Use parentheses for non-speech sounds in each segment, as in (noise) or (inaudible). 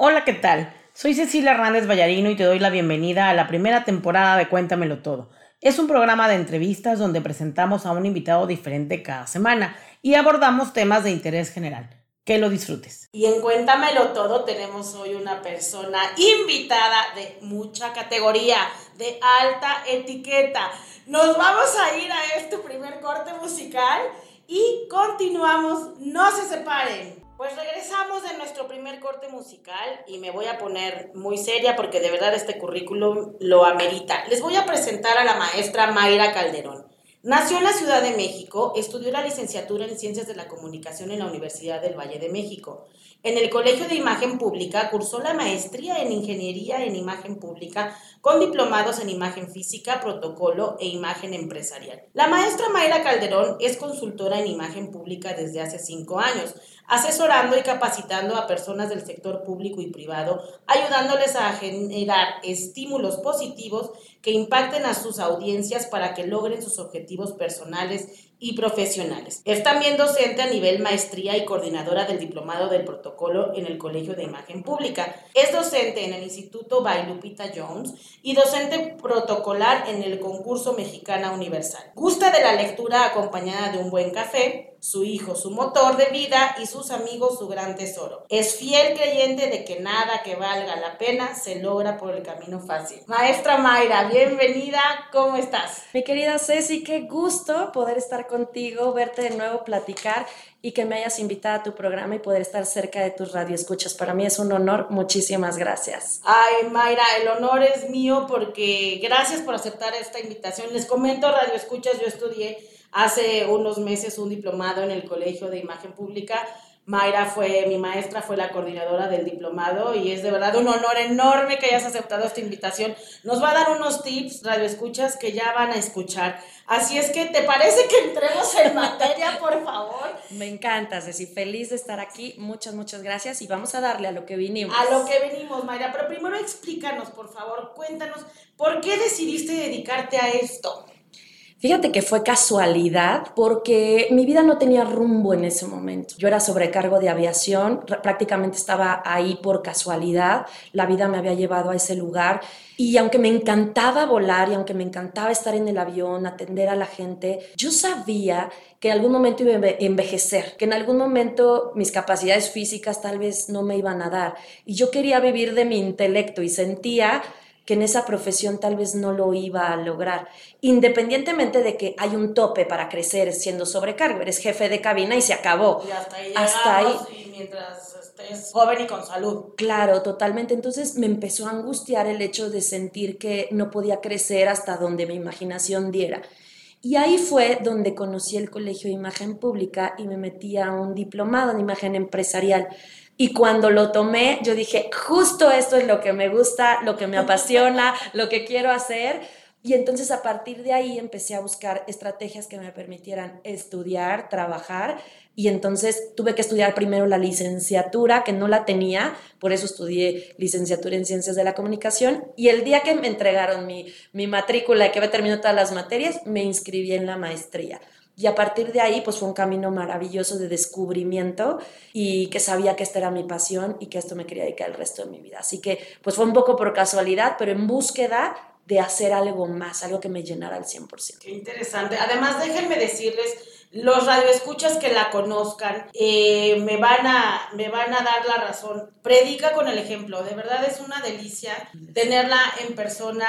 Hola, ¿qué tal? Soy Cecilia Hernández Vallarino y te doy la bienvenida a la primera temporada de Cuéntamelo Todo. Es un programa de entrevistas donde presentamos a un invitado diferente cada semana y abordamos temas de interés general. Que lo disfrutes. Y en Cuéntamelo Todo tenemos hoy una persona invitada de mucha categoría, de alta etiqueta. Nos vamos a ir a este primer corte musical y continuamos. No se separen. Pues regresamos de nuestro primer corte musical y me voy a poner muy seria porque de verdad este currículum lo amerita. Les voy a presentar a la maestra Mayra Calderón. Nació en la Ciudad de México, estudió la licenciatura en Ciencias de la Comunicación en la Universidad del Valle de México. En el Colegio de Imagen Pública cursó la maestría en Ingeniería en Imagen Pública con diplomados en Imagen Física, Protocolo e Imagen Empresarial. La maestra Mayra Calderón es consultora en Imagen Pública desde hace cinco años, asesorando y capacitando a personas del sector público y privado, ayudándoles a generar estímulos positivos que impacten a sus audiencias para que logren sus objetivos personales y profesionales. Es también docente a nivel maestría y coordinadora del Diplomado del Protocolo en el Colegio de Imagen Pública. Es docente en el Instituto Bailupita Jones y docente protocolar en el Concurso Mexicana Universal. Gusta de la lectura acompañada de un buen café, su hijo su motor de vida y sus amigos su gran tesoro. Es fiel creyente de que nada que valga la pena se logra por el camino fácil. Maestra Mayra, bienvenida, ¿cómo estás? Mi querida Ceci, qué gusto poder estar contigo, verte de nuevo, platicar y que me hayas invitado a tu programa y poder estar cerca de tus radioescuchas. Para mí es un honor. Muchísimas gracias. Ay, Mayra, el honor es mío porque gracias por aceptar esta invitación. Les comento, radioescuchas, yo estudié hace unos meses un diplomado en el Colegio de Imagen Pública Mayra fue mi maestra, fue la coordinadora del diplomado y es de verdad un honor enorme que hayas aceptado esta invitación. Nos va a dar unos tips, radioescuchas, que ya van a escuchar. Así es que, ¿te parece que entremos en materia, por favor? Me encanta, Ceci. Feliz de estar aquí. Muchas, muchas gracias y vamos a darle a lo que vinimos. A lo que venimos, Mayra. Pero primero explícanos, por favor, cuéntanos, ¿por qué decidiste dedicarte a esto? Fíjate que fue casualidad porque mi vida no tenía rumbo en ese momento. Yo era sobrecargo de aviación, prácticamente estaba ahí por casualidad, la vida me había llevado a ese lugar y aunque me encantaba volar y aunque me encantaba estar en el avión, atender a la gente, yo sabía que en algún momento iba a envejecer, que en algún momento mis capacidades físicas tal vez no me iban a dar y yo quería vivir de mi intelecto y sentía que en esa profesión tal vez no lo iba a lograr, independientemente de que hay un tope para crecer siendo sobrecargo, eres jefe de cabina y se acabó. Y hasta ahí, hasta ahí. mientras estés joven y con salud. Claro, totalmente. Entonces me empezó a angustiar el hecho de sentir que no podía crecer hasta donde mi imaginación diera. Y ahí fue donde conocí el Colegio de Imagen Pública y me metí a un diplomado en imagen empresarial y cuando lo tomé, yo dije, justo esto es lo que me gusta, lo que me apasiona, lo que quiero hacer. Y entonces a partir de ahí empecé a buscar estrategias que me permitieran estudiar, trabajar. Y entonces tuve que estudiar primero la licenciatura, que no la tenía, por eso estudié licenciatura en Ciencias de la Comunicación. Y el día que me entregaron mi, mi matrícula y que había terminado todas las materias, me inscribí en la maestría. Y a partir de ahí, pues fue un camino maravilloso de descubrimiento y que sabía que esta era mi pasión y que esto me quería dedicar el resto de mi vida. Así que, pues fue un poco por casualidad, pero en búsqueda de hacer algo más, algo que me llenara al 100%. Qué interesante. Además, déjenme decirles, los radioescuchas que la conozcan eh, me, van a, me van a dar la razón. Predica con el ejemplo. De verdad es una delicia tenerla en persona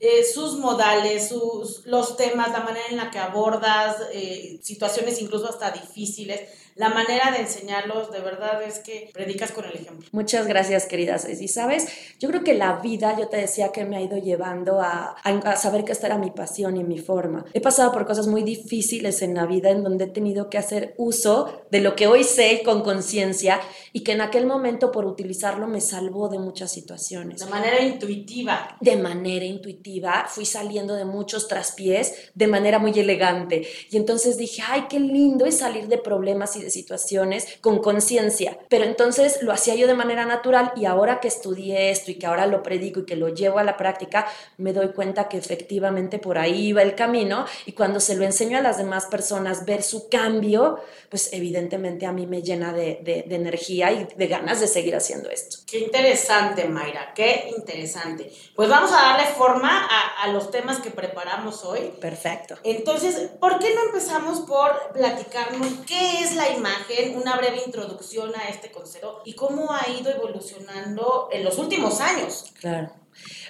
eh, sus modales, sus, los temas, la manera en la que abordas eh, situaciones incluso hasta difíciles la manera de enseñarlos, de verdad es que predicas con el ejemplo. Muchas gracias, queridas Y sabes, yo creo que la vida, yo te decía que me ha ido llevando a, a, saber que esta era mi pasión y mi forma. He pasado por cosas muy difíciles en la vida en donde he tenido que hacer uso de lo que hoy sé con conciencia y que en aquel momento por utilizarlo me salvó de muchas situaciones. De manera intuitiva. De manera intuitiva, fui saliendo de muchos traspiés de manera muy elegante. Y entonces dije, ay, qué lindo es salir de problemas y de situaciones con conciencia, pero entonces lo hacía yo de manera natural y ahora que estudié esto y que ahora lo predico y que lo llevo a la práctica, me doy cuenta que efectivamente por ahí va el camino y cuando se lo enseño a las demás personas ver su cambio, pues evidentemente a mí me llena de, de energía y de ganas de seguir haciendo esto. Qué interesante, Mayra, qué interesante. Pues vamos a darle forma a, a los temas que preparamos hoy. Perfecto. Entonces, ¿por qué no empezamos por platicarnos qué es la imagen, una breve introducción a este concepto y cómo ha ido evolucionando en los últimos años? Claro.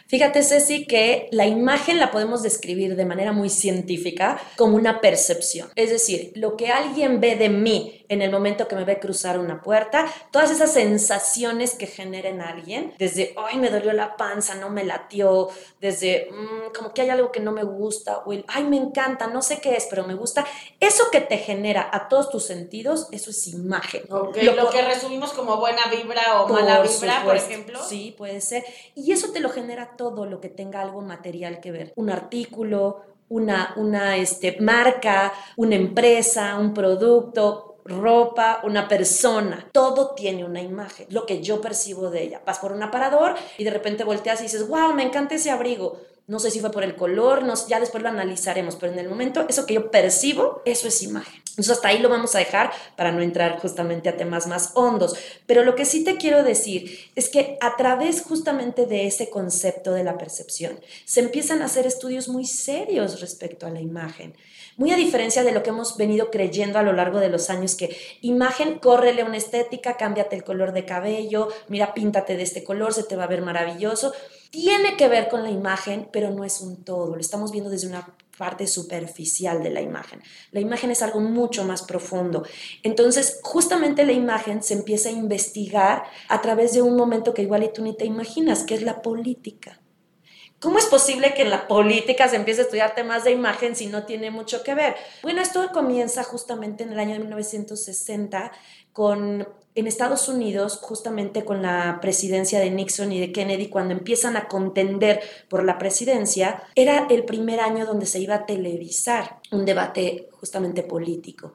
Fíjate, Ceci, que la imagen la podemos describir de manera muy científica como una percepción. Es decir, lo que alguien ve de mí en el momento que me ve cruzar una puerta, todas esas sensaciones que genera en alguien, desde, ay, me dolió la panza, no me latió, desde, mm, como que hay algo que no me gusta, o el, ay, me encanta, no sé qué es, pero me gusta, eso que te genera a todos tus sentidos, eso es imagen. lo, que resumimos como buena vibra o mala vibra, por ejemplo. Sí, puede ser. Y eso te lo genera todo lo que tenga algo material que ver. Un artículo, una, una este, marca, una empresa, un producto, ropa, una persona, todo tiene una imagen, lo que yo percibo de ella. Vas por un aparador y de repente volteas y dices, wow, me encanta ese abrigo. No sé si fue por el color, no, ya después lo analizaremos, pero en el momento eso que yo percibo, eso es imagen. Entonces hasta ahí lo vamos a dejar para no entrar justamente a temas más hondos. Pero lo que sí te quiero decir es que a través justamente de ese concepto de la percepción, se empiezan a hacer estudios muy serios respecto a la imagen. Muy a diferencia de lo que hemos venido creyendo a lo largo de los años, que imagen, córrele una estética, cámbiate el color de cabello, mira, píntate de este color, se te va a ver maravilloso tiene que ver con la imagen, pero no es un todo. Lo estamos viendo desde una parte superficial de la imagen. La imagen es algo mucho más profundo. Entonces, justamente la imagen se empieza a investigar a través de un momento que igual y tú ni te imaginas, que es la política. ¿Cómo es posible que en la política se empiece a estudiar temas de imagen si no tiene mucho que ver? Bueno, esto comienza justamente en el año de 1960 con en Estados Unidos, justamente con la presidencia de Nixon y de Kennedy, cuando empiezan a contender por la presidencia, era el primer año donde se iba a televisar un debate justamente político.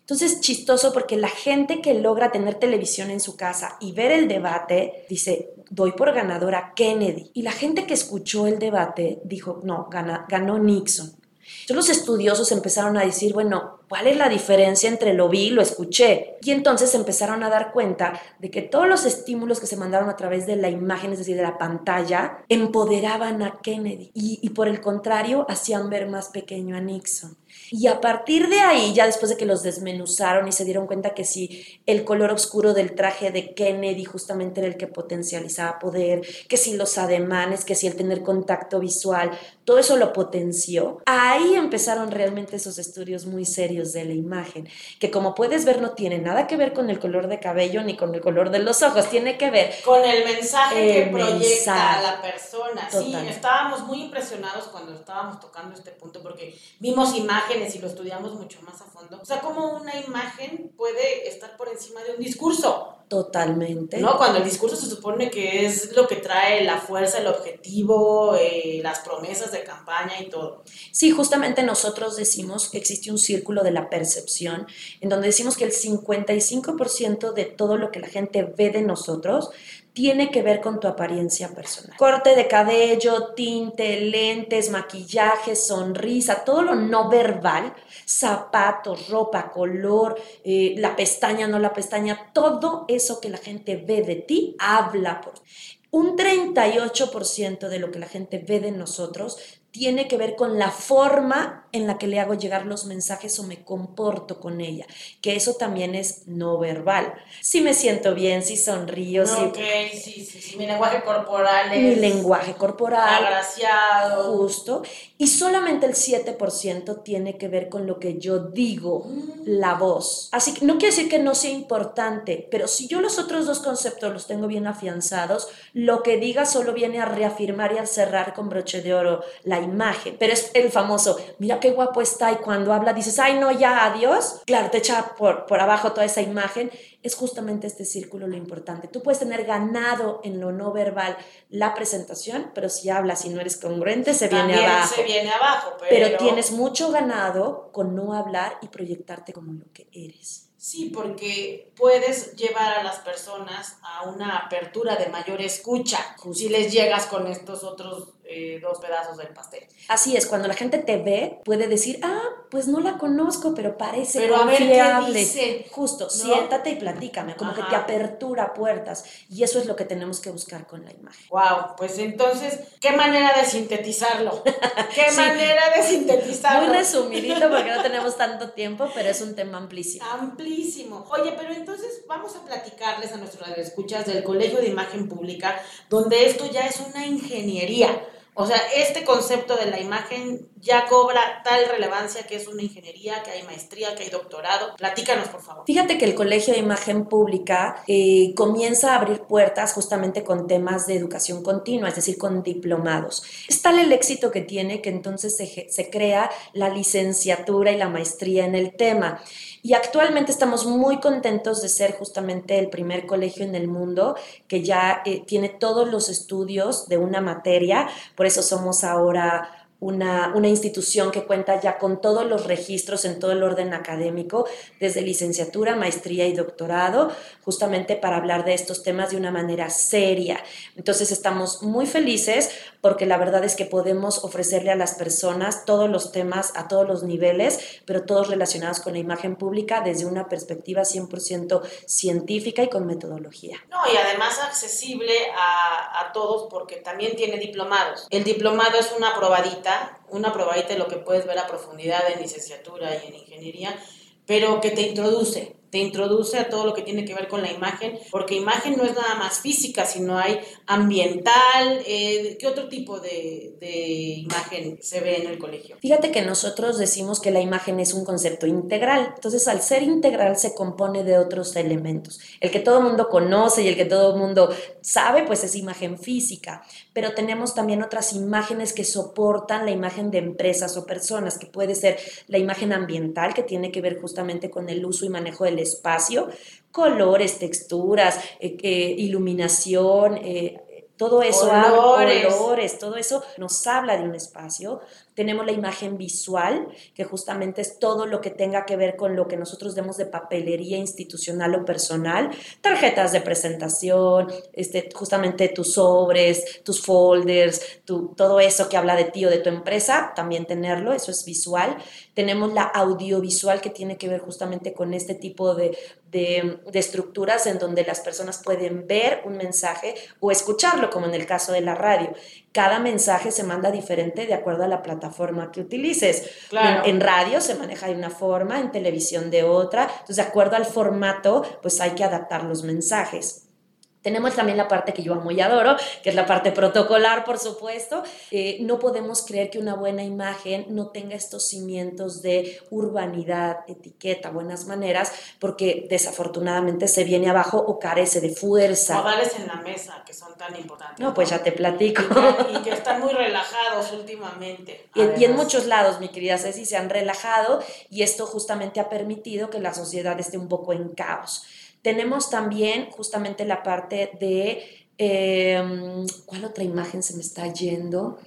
Entonces, chistoso porque la gente que logra tener televisión en su casa y ver el debate dice, doy por ganadora Kennedy. Y la gente que escuchó el debate dijo, no, ganó Nixon. Entonces los estudiosos empezaron a decir, bueno, ¿cuál es la diferencia entre lo vi y lo escuché? Y entonces empezaron a dar cuenta de que todos los estímulos que se mandaron a través de la imagen, es decir, de la pantalla, empoderaban a Kennedy y, y por el contrario hacían ver más pequeño a Nixon. Y a partir de ahí, ya después de que los desmenuzaron y se dieron cuenta que si el color oscuro del traje de Kennedy justamente era el que potencializaba poder, que si los ademanes, que si el tener contacto visual, todo eso lo potenció. Ahí empezaron realmente esos estudios muy serios de la imagen, que como puedes ver no tiene nada que ver con el color de cabello ni con el color de los ojos, tiene que ver con el mensaje que proyecta a la persona. Sí, estábamos muy impresionados cuando estábamos tocando este punto porque vimos imágenes y lo estudiamos mucho más a fondo. O sea, cómo una imagen puede estar por encima de un discurso. Totalmente. ¿No? Cuando el discurso se supone que es lo que trae la fuerza, el objetivo, eh, las promesas de campaña y todo. Sí, justamente nosotros decimos que existe un círculo de la percepción, en donde decimos que el 55% de todo lo que la gente ve de nosotros tiene que ver con tu apariencia personal. Corte de cabello, tinte, lentes, maquillaje, sonrisa, todo lo no verbal, zapatos, ropa, color, eh, la pestaña, no la pestaña, todo eso que la gente ve de ti habla por un 38% de lo que la gente ve de nosotros tiene que ver con la forma en la que le hago llegar los mensajes o me comporto con ella, que eso también es no verbal. Si me siento bien, si sonrío, si... Ok, sí, sí, sí, mi lenguaje corporal es... Mi lenguaje corporal. Agraciado. Justo. Y solamente el 7% tiene que ver con lo que yo digo, mm. la voz. Así que no quiere decir que no sea importante, pero si yo los otros dos conceptos los tengo bien afianzados, lo que diga solo viene a reafirmar y a cerrar con broche de oro la imagen, pero es el famoso, mira qué guapo está y cuando habla dices, ay no, ya, adiós. Claro, te echa por, por abajo toda esa imagen. Es justamente este círculo lo importante. Tú puedes tener ganado en lo no verbal la presentación, pero si hablas y no eres congruente, se viene abajo. se viene abajo, pero... pero tienes mucho ganado con no hablar y proyectarte como lo que eres. Sí, porque puedes llevar a las personas a una apertura de mayor escucha si les llegas con estos otros eh, dos pedazos del pastel. Así es, cuando la gente te ve, puede decir, ah, pues no la conozco, pero parece pero confiable. A ver qué dice, Justo, siéntate y platícame, como que te apertura puertas. Y eso es lo que tenemos que buscar con la imagen. Wow, pues entonces, ¿qué manera de sintetizarlo? (laughs) ¿Qué manera de sintetizarlo? Muy resumidito porque no tenemos tanto tiempo, pero es un tema amplísimo. Amplísimo. Oye, pero entonces vamos a platicarles a nuestros escuchas del Colegio de Imagen Pública, donde esto ya es una ingeniería. O sea, este concepto de la imagen ya cobra tal relevancia que es una ingeniería, que hay maestría, que hay doctorado. Platícanos, por favor. Fíjate que el Colegio de Imagen Pública eh, comienza a abrir puertas justamente con temas de educación continua, es decir, con diplomados. Es tal el éxito que tiene que entonces se, se crea la licenciatura y la maestría en el tema. Y actualmente estamos muy contentos de ser justamente el primer colegio en el mundo que ya eh, tiene todos los estudios de una materia, por eso somos ahora una, una, institución que cuenta ya con todos los registros en todo el orden académico, desde licenciatura, maestría y doctorado, justamente para hablar de estos temas de una manera seria. Entonces estamos muy felices porque la verdad es que podemos ofrecerle a las personas todos los temas a todos los niveles, pero todos relacionados con la imagen pública desde una perspectiva 100% científica y con metodología. No, y además accesible a, a todos porque también tiene diplomados. El diplomado es una probadita una probadita de lo que puedes ver a profundidad en licenciatura y en ingeniería, pero que te introduce, te introduce a todo lo que tiene que ver con la imagen, porque imagen no es nada más física, sino hay ambiental, eh, ¿qué otro tipo de, de, imagen se ve en el colegio? Fíjate que nosotros decimos que la imagen es un concepto integral, entonces al ser integral se compone de otros elementos. El que todo mundo conoce y el que todo mundo sabe, pues es imagen física, pero tenemos también otras imágenes que soportan la imagen de empresas o personas, que puede ser la imagen ambiental, que tiene que ver justamente con el uso y manejo del espacio, colores, texturas, eh, eh, iluminación, eh, todo eso, colores, todo eso nos habla de un espacio. Tenemos la imagen visual, que justamente es todo lo que tenga que ver con lo que nosotros demos de papelería institucional o personal, tarjetas de presentación, este, justamente tus sobres, tus folders, todo eso que habla de ti o de tu empresa, también tenerlo, eso es visual. Tenemos la audiovisual que tiene que ver justamente con este tipo de, de, de estructuras en donde las personas pueden ver un mensaje o escucharlo, como en el caso de la radio cada mensaje se manda diferente de acuerdo a la plataforma que utilices. En, radio se maneja de una forma, en televisión de otra. Entonces, de acuerdo al formato, pues hay que adaptar los mensajes. Tenemos también la parte que yo amo y adoro, que es la parte protocolar, por supuesto. Eh, no podemos creer que una buena imagen no tenga estos cimientos de urbanidad, etiqueta, buenas maneras, porque desafortunadamente se viene abajo o carece de fuerza. Modales en la mesa, que son tan importantes. No, pues ya te platico. Y que, están muy relajados últimamente. Y, y en muchos lados, mi querida Ceci, se han relajado y esto justamente ha permitido que la sociedad esté un poco en caos. Tenemos también justamente la parte de, em, ¿cuál otra imagen se me está yendo?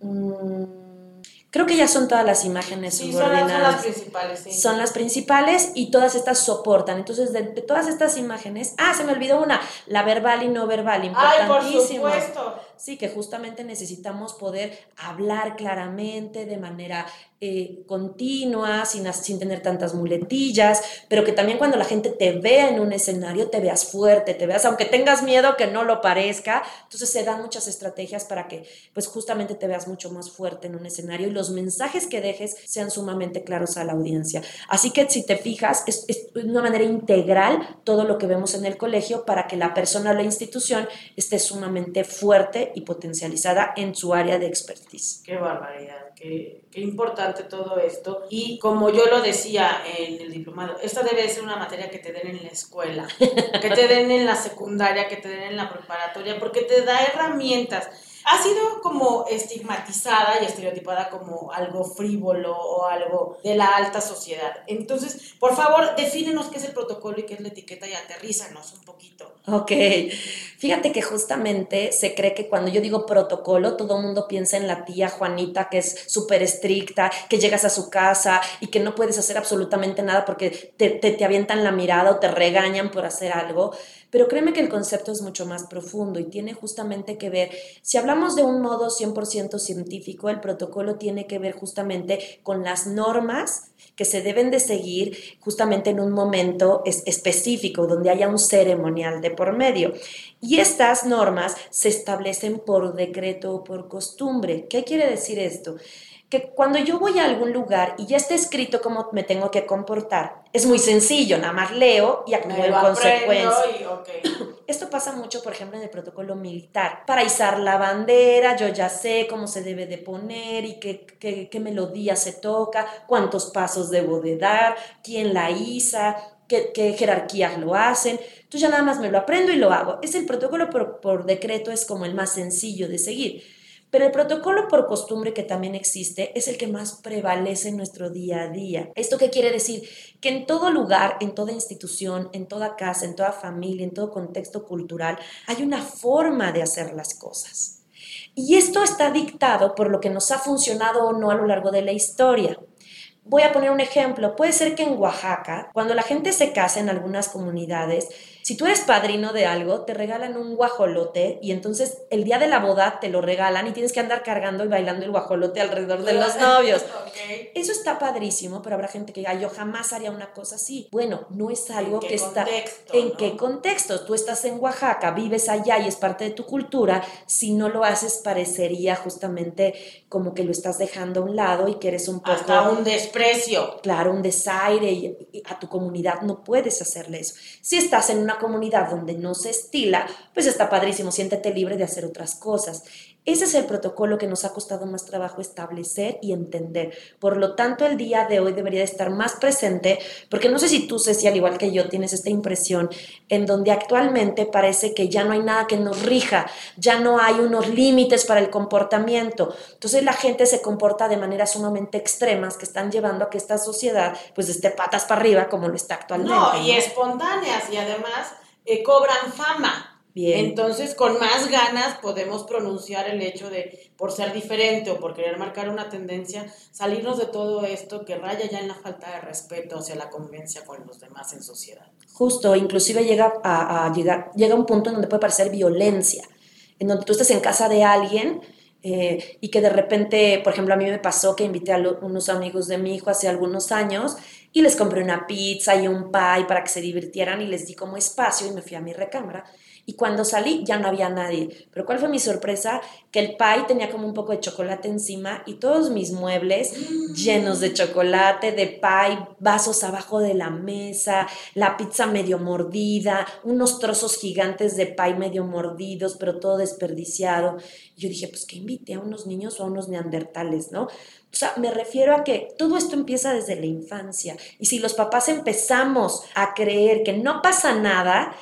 Mm, creo que ya son todas las imágenes sí, Son las, principales, sí. Son las principales y todas estas soportan. Entonces, de, todas estas imágenes, ah, se me olvidó una, la verbal y no verbal, importantísimo. Ay, por supuesto. Sí, que justamente necesitamos poder hablar claramente de manera eh, continua, sin, sin tener tantas muletillas, pero que también cuando la gente te vea en un escenario, te veas fuerte, te veas, aunque tengas miedo que no lo parezca, entonces se dan muchas estrategias para que pues justamente te veas mucho más fuerte en un escenario y los mensajes que dejes sean sumamente claros a la audiencia. Así que si te fijas, es, es una manera integral todo lo que vemos en el colegio para que la persona o la institución esté sumamente fuerte y potencializada en su área de expertise. Qué barbaridad qué, importante todo esto. Y como yo lo decía en el diplomado, esta debe ser una materia que te den en la escuela, que te den en la secundaria, que te den en la preparatoria, porque te da herramientas ha sido como estigmatizada y estereotipada como algo frívolo o algo de la alta sociedad. Entonces, por favor, defínenos qué es el protocolo y qué es la etiqueta y aterrízanos un poquito. Ok, fíjate que justamente se cree que cuando yo digo protocolo, todo el mundo piensa en la tía Juanita que es súper estricta, que llegas a su casa y que no puedes hacer absolutamente nada porque te, te, te avientan la mirada o te regañan por hacer algo. Pero créeme que el concepto es mucho más profundo y tiene justamente que ver, si hablamos de un modo 100% científico, el protocolo tiene que ver justamente con las normas que se deben de seguir justamente en un momento específico, donde haya un ceremonial de por medio. Y estas normas se establecen por decreto o por costumbre. ¿Qué quiere decir esto? Que cuando yo voy a algún lugar y ya está escrito cómo me tengo que comportar, es muy sencillo, nada más leo y actúo en consecuencia. (clears throat) Esto pasa mucho, por ejemplo, en el protocolo militar. Para izar la bandera, yo ya sé cómo se debe de poner y qué, qué, qué melodía se toca, cuántos pasos debo de dar, quién la iza, qué, qué, jerarquías lo hacen. Entonces ya nada más me lo aprendo y lo hago. Es el protocolo por, por decreto, es como el más sencillo de seguir. Pero el protocolo por costumbre que también existe es el que más prevalece en nuestro día a día. ¿Esto qué quiere decir? Que en todo lugar, en toda institución, en toda casa, en toda familia, en todo contexto cultural, hay una forma de hacer las cosas. Y esto está dictado por lo que nos ha funcionado o no a lo largo de la historia. Voy a poner un ejemplo. Puede ser que en Oaxaca, cuando la gente se casa en algunas comunidades, si tú eres padrino de algo, te regalan un guajolote y entonces el día de la boda te lo regalan y tienes que andar cargando y bailando el guajolote alrededor de los (laughs) novios. Eso está padrísimo, pero habrá gente que diga, yo jamás haría una cosa así. Bueno, no es algo que está... ¿En qué contexto? Tú estás en Oaxaca, vives allá y es parte de tu cultura. Si no lo haces, parecería justamente como que lo estás dejando a un lado y que eres un poco... Hasta un desprecio. Claro, un desaire y a tu comunidad no puedes hacerle eso. Si estás en una comunidad donde no se estila, pues está padrísimo, siéntete libre de hacer otras cosas. Ese es el protocolo que nos ha costado más trabajo establecer y entender. Por lo tanto, el día de hoy debería estar más presente, porque no sé si tú, Ceci, al igual que yo, tienes esta impresión en donde actualmente parece que ya no hay nada que nos rija, ya no hay unos límites para el comportamiento. Entonces la gente se comporta de maneras sumamente extremas que están llevando a que esta sociedad pues esté patas para arriba como lo está actualmente. No, y espontáneas y además eh, cobran fama. Entonces, con más ganas podemos pronunciar el hecho de, por ser diferente o por querer marcar una tendencia, salirnos de todo esto que raya ya en la falta de respeto hacia la convivencia con los demás en sociedad. Justo, inclusive llega a, llegar, llega un punto en donde puede parecer violencia, en donde tú estás en casa de alguien eh, y que de repente, por ejemplo, a mí me pasó que invité a unos amigos de mi hijo hace algunos años y les compré una pizza y un pie para que se divirtieran y les di como espacio y me fui a mi recámara. Y cuando salí ya no había nadie. Pero ¿cuál fue mi sorpresa? Que el pie tenía como un poco de chocolate encima y todos mis muebles llenos de chocolate, de pie, vasos abajo de la mesa, la pizza medio mordida, unos trozos gigantes de pie medio mordidos, pero todo desperdiciado. Y yo dije, pues que invite a unos niños o a unos neandertales, ¿no? O sea, me refiero a que todo esto empieza desde la infancia. Y si los papás empezamos a creer que no pasa nada,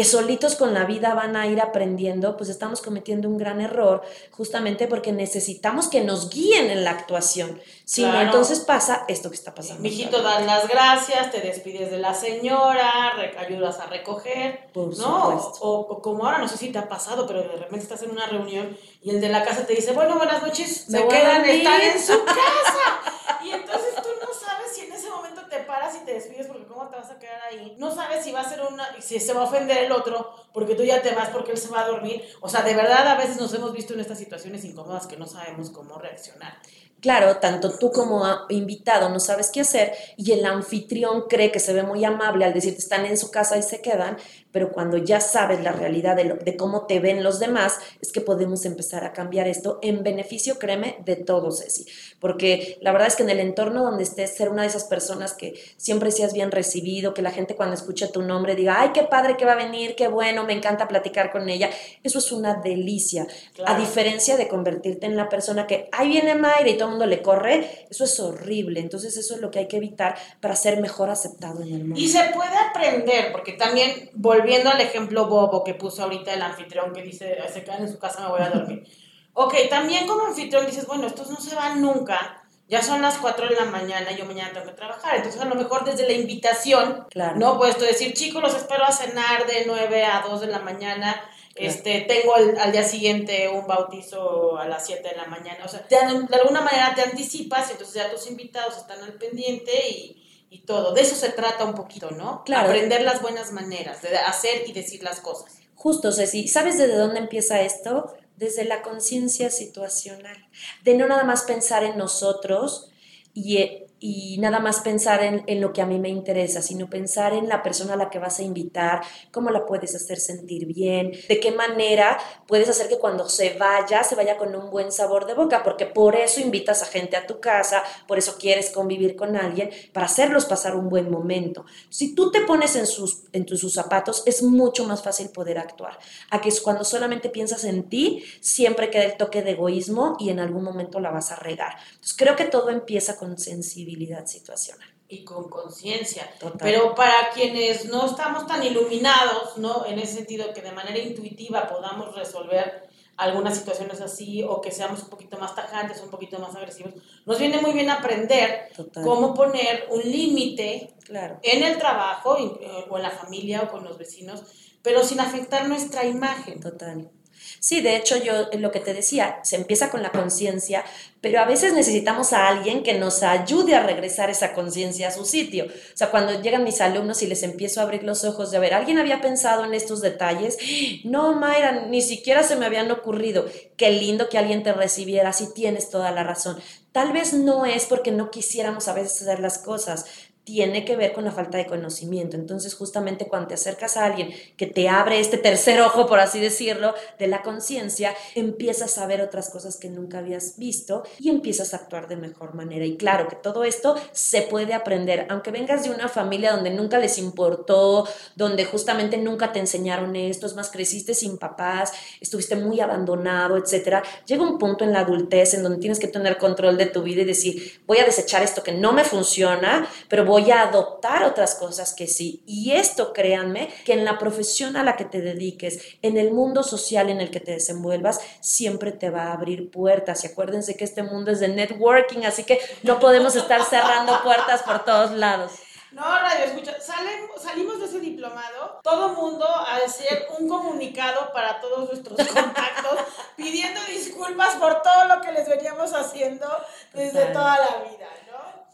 que solitos con la vida van a ir aprendiendo, pues estamos cometiendo un gran error justamente porque necesitamos que nos guíen en la actuación. Si no, entonces pasa esto que está pasando. Mijito, dan las gracias, te despides de la señora, ayudas a recoger, Por ¿no? O, o, como ahora, no sé si te ha pasado, pero de repente estás en una reunión y el de la casa te dice, bueno, buenas noches, se quedan, están en su (laughs) casa. y entonces tú no sabes si en ese momento te paras y te despides porque cómo te vas a quedar ahí. No sabes si va a ser una, si se va a ofender el otro porque tú ya te vas porque él se va a dormir. O sea, de verdad a veces nos hemos visto en estas situaciones incómodas que no sabemos cómo reaccionar. Claro, tanto tú como invitado no sabes qué hacer y el anfitrión cree que se ve muy amable al decirte están en su casa y se quedan, pero cuando ya sabes la realidad de, de cómo te ven los demás, es que podemos empezar a cambiar esto en beneficio, créeme, de todos, Ceci. Porque la verdad es que en el entorno donde estés, ser una de esas personas que siempre seas bien recibido, que la gente cuando escucha tu nombre diga, ay, qué padre que va a venir, qué bueno, me encanta platicar con ella, eso es una delicia. A diferencia de convertirte en la persona que, ahí viene Mayra y todo el mundo le corre, eso es horrible. Entonces eso es lo que hay que evitar para ser mejor aceptado en el mundo. Y se puede aprender, porque también volviendo al ejemplo bobo que puso ahorita el anfitrión que dice, se quedan en su casa, me voy a dormir. (laughs) Ok, también como anfitrión dices, bueno, estos no se van nunca, ya son las 4 de la mañana, yo mañana tengo que trabajar. Entonces, a lo mejor desde la invitación, no puedes tú decir, chicos, los espero a cenar de 9 a 2 de la mañana. Este, tengo al día siguiente un bautizo a las 7 de la mañana. O sea, de, alguna manera te anticipas, entonces ya tus invitados están al pendiente y, y todo. De eso se trata un poquito, ¿no? Claro. Aprender las buenas maneras de hacer y decir las cosas. Justo, Ceci. ¿Sabes desde dónde empieza esto? desde la conciencia situacional, de no nada más pensar en nosotros y y nada más pensar en, en, lo que a mí me interesa, sino pensar en la persona a la que vas a invitar, cómo la puedes hacer sentir bien, de qué manera puedes hacer que cuando se vaya, se vaya con un buen sabor de boca, porque por eso invitas a gente a tu casa, por eso quieres convivir con alguien, para hacerlos pasar un buen momento. Si tú te pones en sus, en tus, sus zapatos, es mucho más fácil poder actuar. A que es cuando solamente piensas en ti, siempre queda el toque de egoísmo y en algún momento la vas a regar. Entonces creo que todo empieza con sensibilidad situacional. Y con conciencia. Pero para quienes no estamos tan iluminados, ¿no? En ese sentido, que de manera intuitiva podamos resolver algunas situaciones así o que seamos un poquito más tajantes, un poquito más agresivos, nos viene muy bien aprender cómo poner un límite claro. en el trabajo eh, o en la familia o con los vecinos, pero sin afectar nuestra imagen. Total. Sí, de hecho yo lo que te decía, se empieza con la conciencia, pero a veces necesitamos a alguien que nos ayude a regresar esa conciencia a su sitio. O sea, cuando llegan mis alumnos y les empiezo a abrir los ojos de, a ver, ¿alguien había pensado en estos detalles? (gasps) No, Mayra, ni siquiera se me habían ocurrido. Qué lindo que alguien te recibiera, sí tienes toda la razón. Tal vez no es porque no quisiéramos a veces hacer las cosas, tiene que ver con la falta de conocimiento. Entonces, justamente cuando te acercas a alguien que te abre este tercer ojo, por así decirlo, de la conciencia, empiezas a ver otras cosas que nunca habías visto y empiezas a actuar de mejor manera. Y claro que todo esto se puede aprender, aunque vengas de una familia donde nunca les importó, donde justamente nunca te enseñaron esto, es más, creciste sin papás, estuviste muy abandonado, etcétera. Llega un punto en la adultez en donde tienes que tener control de tu vida y decir, voy a desechar esto que no me funciona, pero voy a adoptar otras cosas que sí. Y esto, créanme, que en la profesión a la que te dediques, en el mundo social en el que te desenvuelvas, siempre te va a abrir puertas. Y acuérdense que este mundo es de networking, así que no podemos estar cerrando puertas por todos lados. No, radio, escucha, salimos de ese diplomado, todo mundo a hacer un comunicado para todos nuestros (laughs) contactos, pidiendo disculpas por todo lo que les veníamos haciendo desde toda la vida, ¿no?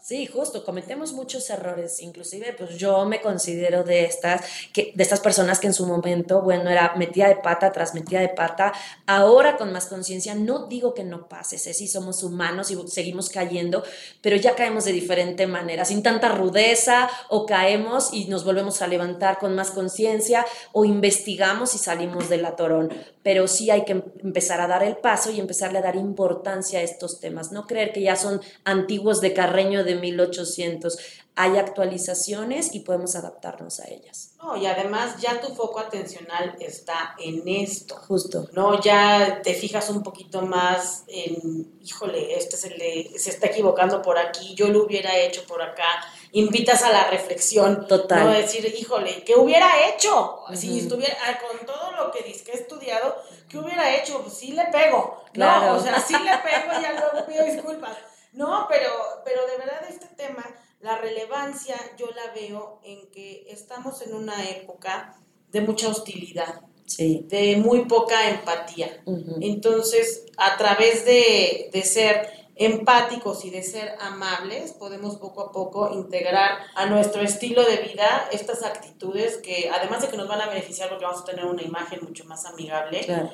Sí, justo, cometemos muchos errores, inclusive pues yo me considero de estas, que, de estas personas que en su momento, bueno, era metida de pata tras metida de pata, ahora con más conciencia, no digo que no pase, sé si somos humanos y seguimos cayendo, pero ya caemos de diferente manera, sin tanta rudeza o caemos y nos volvemos a levantar con más conciencia o investigamos y salimos del atorón, pero sí hay que empezar a dar el paso y empezarle a dar importancia a estos temas, no creer que ya son antiguos de Carreño de 1800. Hay actualizaciones y podemos adaptarnos a ellas. No, y además ya tu foco atencional está en esto. Justo. No, ya te fijas un poquito más en, híjole, este se, le, se está equivocando por aquí, yo lo hubiera hecho por acá. Invitas a la reflexión. Total. No decir, híjole, ¿qué hubiera hecho? Si estuviera, ah, con todo lo que he estudiado, ¿qué hubiera hecho? Pues sí le pego. Claro. No, o sea, sí le pego y ya luego pido disculpas. No, pero, pero de verdad este tema, la relevancia yo la veo en que estamos en una época de mucha hostilidad, de muy poca empatía. Entonces, a través de, de ser empáticos y de ser amables, podemos poco a poco integrar a nuestro estilo de vida estas actitudes que, además de que nos van a beneficiar porque vamos a tener una imagen mucho más amigable, claro.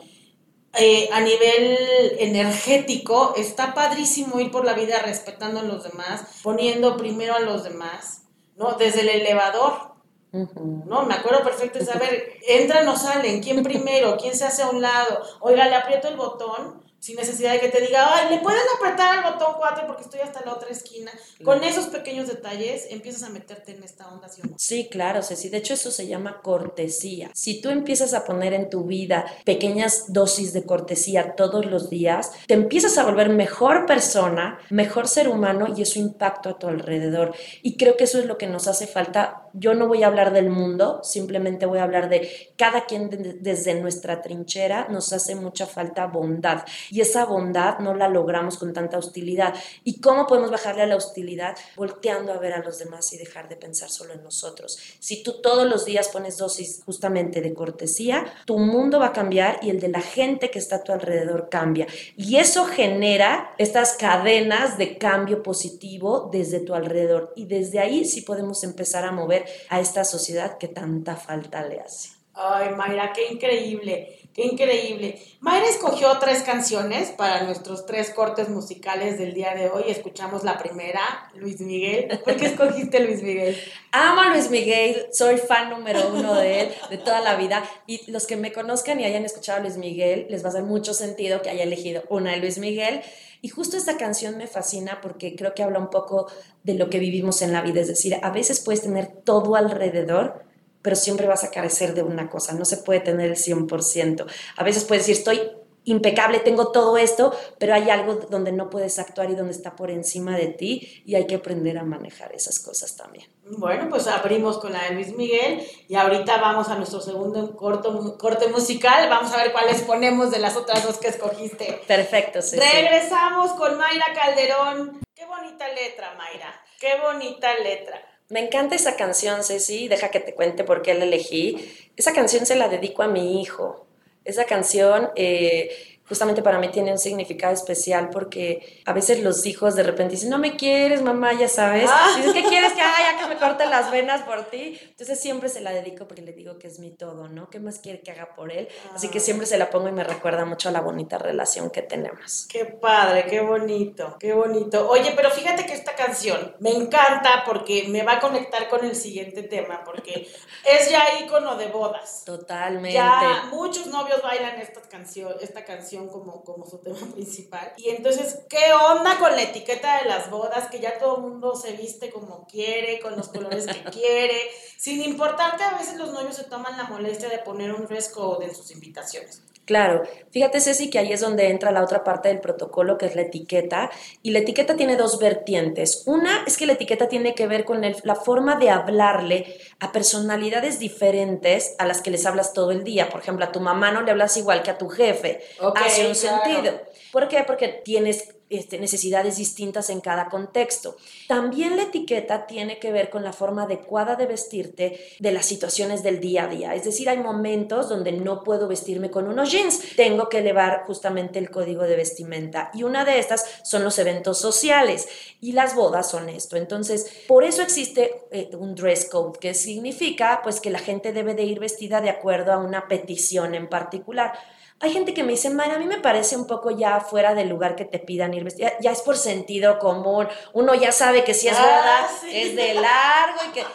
Eh, a nivel energético, está padrísimo ir por la vida respetando a los demás, poniendo primero a los demás, ¿no? Desde el elevador, ¿no? Me acuerdo perfecto de saber, entran o salen, quién primero, quién se hace a un lado, oiga, le aprieto el botón, sin necesidad de que te diga, ay, le pueden apretar el botón 4 porque estoy hasta la otra esquina. Con esos pequeños detalles empiezas a meterte en esta onda. ¿sí, claro, Ceci. De hecho, eso se llama cortesía. Si tú empiezas a poner en tu vida pequeñas dosis de cortesía todos los días, te empiezas a volver mejor persona, mejor ser humano y eso impacta a tu alrededor. Y creo que eso es lo que nos hace falta yo no voy a hablar del mundo, simplemente voy a hablar de cada quien desde nuestra trinchera nos hace mucha falta bondad y esa bondad no la logramos con tanta hostilidad. ¿Y cómo podemos bajarle a la hostilidad? Volteando a ver a los demás y dejar de pensar solo en nosotros. Si tú todos los días pones dosis justamente de cortesía, tu mundo va a cambiar y el de la gente que está a tu alrededor cambia. Y eso genera estas cadenas de cambio positivo desde tu alrededor. Y desde ahí sí podemos empezar a mover a esta sociedad que tanta falta le hace. Ay, Mayra, qué increíble, qué increíble. Mayra escogió tres canciones para nuestros tres cortes musicales del día de hoy. Escuchamos la primera, Luis Miguel. ¿Por qué escogiste Luis Miguel? (laughs) Amo a Luis Miguel, soy fan número uno de él, de toda la vida. Y los que me conozcan y hayan escuchado a Luis Miguel, les va a hacer mucho sentido que haya elegido una de Luis Miguel. Y justo esta canción me fascina porque creo que habla un poco de lo que vivimos en la vida. Es decir, a veces puedes tener todo alrededor, pero siempre vas a carecer de una cosa, no se puede tener el 100%. A veces puedes decir, estoy impecable, tengo todo esto, pero hay algo donde no puedes actuar y donde está por encima de ti y hay que aprender a manejar esas cosas también. Bueno, pues abrimos con la de Luis Miguel y ahorita vamos a nuestro segundo corto, corte musical. Vamos a ver cuáles ponemos de las otras dos que escogiste. Perfecto, sí. Regresamos con Mayra Calderón. Qué bonita letra, Mayra. Qué bonita letra. Me encanta esa canción, Ceci, deja que te cuente por qué la elegí. Esa canción se la dedico a mi hijo. Esa canción eh, justamente para mí tiene un significado especial porque a veces los hijos de repente dicen, no me quieres, mamá, ya sabes. Ah. Dices, ¿qué quieres que haga? que me corte las venas por ti. Entonces siempre se la dedico porque le digo que es mi todo, ¿no? ¿Qué más quiere que haga por él? Así que siempre se la pongo y me recuerda mucho a la bonita relación que tenemos. Qué padre, qué bonito, qué bonito. Oye, pero fíjate que esta canción me encanta porque me va a conectar con el siguiente tema, porque (laughs) es ya ícono de bodas. Totalmente. Ya muchos novios bailan esta canción, esta canción como, como su tema (laughs) principal. Y entonces, ¿qué onda con la etiqueta de las bodas? Que ya todo el mundo se viste como quiere, con los colores que (laughs) quiere, sin importar que a veces los novios se toman la molestia de poner un fresco en sus invitaciones. Claro, fíjate Ceci que ahí es donde entra la otra parte del protocolo que es la etiqueta y la etiqueta tiene dos vertientes. Una es que la etiqueta tiene que ver con la forma de hablarle a personalidades diferentes a las que les hablas todo el día. Por ejemplo, a tu mamá no le hablas igual que a tu jefe. Hace un sentido. ¿Por qué? Porque tienes este, necesidades distintas en cada contexto. También la etiqueta tiene que ver con la forma adecuada de vestirte de las situaciones del día a día. Es decir, hay momentos donde no puedo vestirme con unos jeans, tengo que elevar justamente el código de vestimenta. Y una de estas son los eventos sociales y las bodas son esto. Entonces, por eso existe eh, un dress code, que significa pues que la gente debe de ir vestida de acuerdo a una petición en particular. Hay gente que me dice, Mayra, a mí me parece un poco ya fuera del lugar que te pidan ir vestida. Ya es por sentido común. Uno ya sabe que si es ah, es de largo y que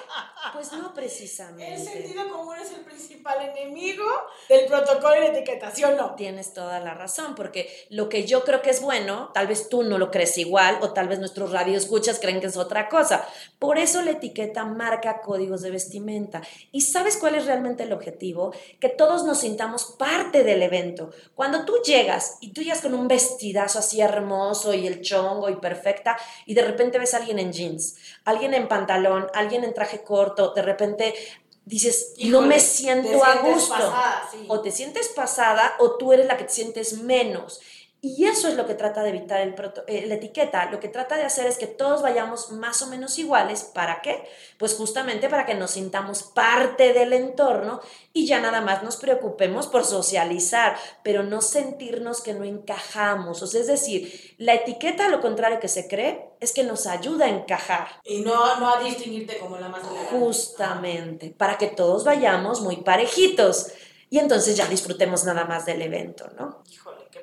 pues no precisamente. El sentido común es el principal enemigo del protocolo de etiquetación, ¿no? Tienes toda la razón, porque lo que yo creo que es bueno, tal vez tú no lo crees igual o tal vez nuestros radioescuchas creen que es otra cosa. Por eso la etiqueta marca códigos de vestimenta. ¿Y sabes cuál es realmente el objetivo? Que todos nos sintamos parte del evento. Cuando tú llegas y tú llegas con un vestidazo así hermoso y el chongo y perfecta y de repente ves a alguien en jeans, alguien en pantalón, alguien en traje corto, de repente dices, no me siento a gusto. O te sientes pasada o tú eres la que te sientes menos. Y eso es lo que trata de evitar el eh, la etiqueta. Lo que trata de hacer es que todos vayamos más o menos iguales. ¿Para qué? Pues justamente para que nos sintamos parte del entorno y ya nada más nos preocupemos por socializar, pero no sentirnos que no encajamos. O sea, es decir, la etiqueta, lo contrario que se cree, es que nos ayuda a encajar. Y no, no a distinguirte como la más Justamente, para que todos vayamos muy parejitos y entonces ya disfrutemos nada más del evento, ¿no? Qué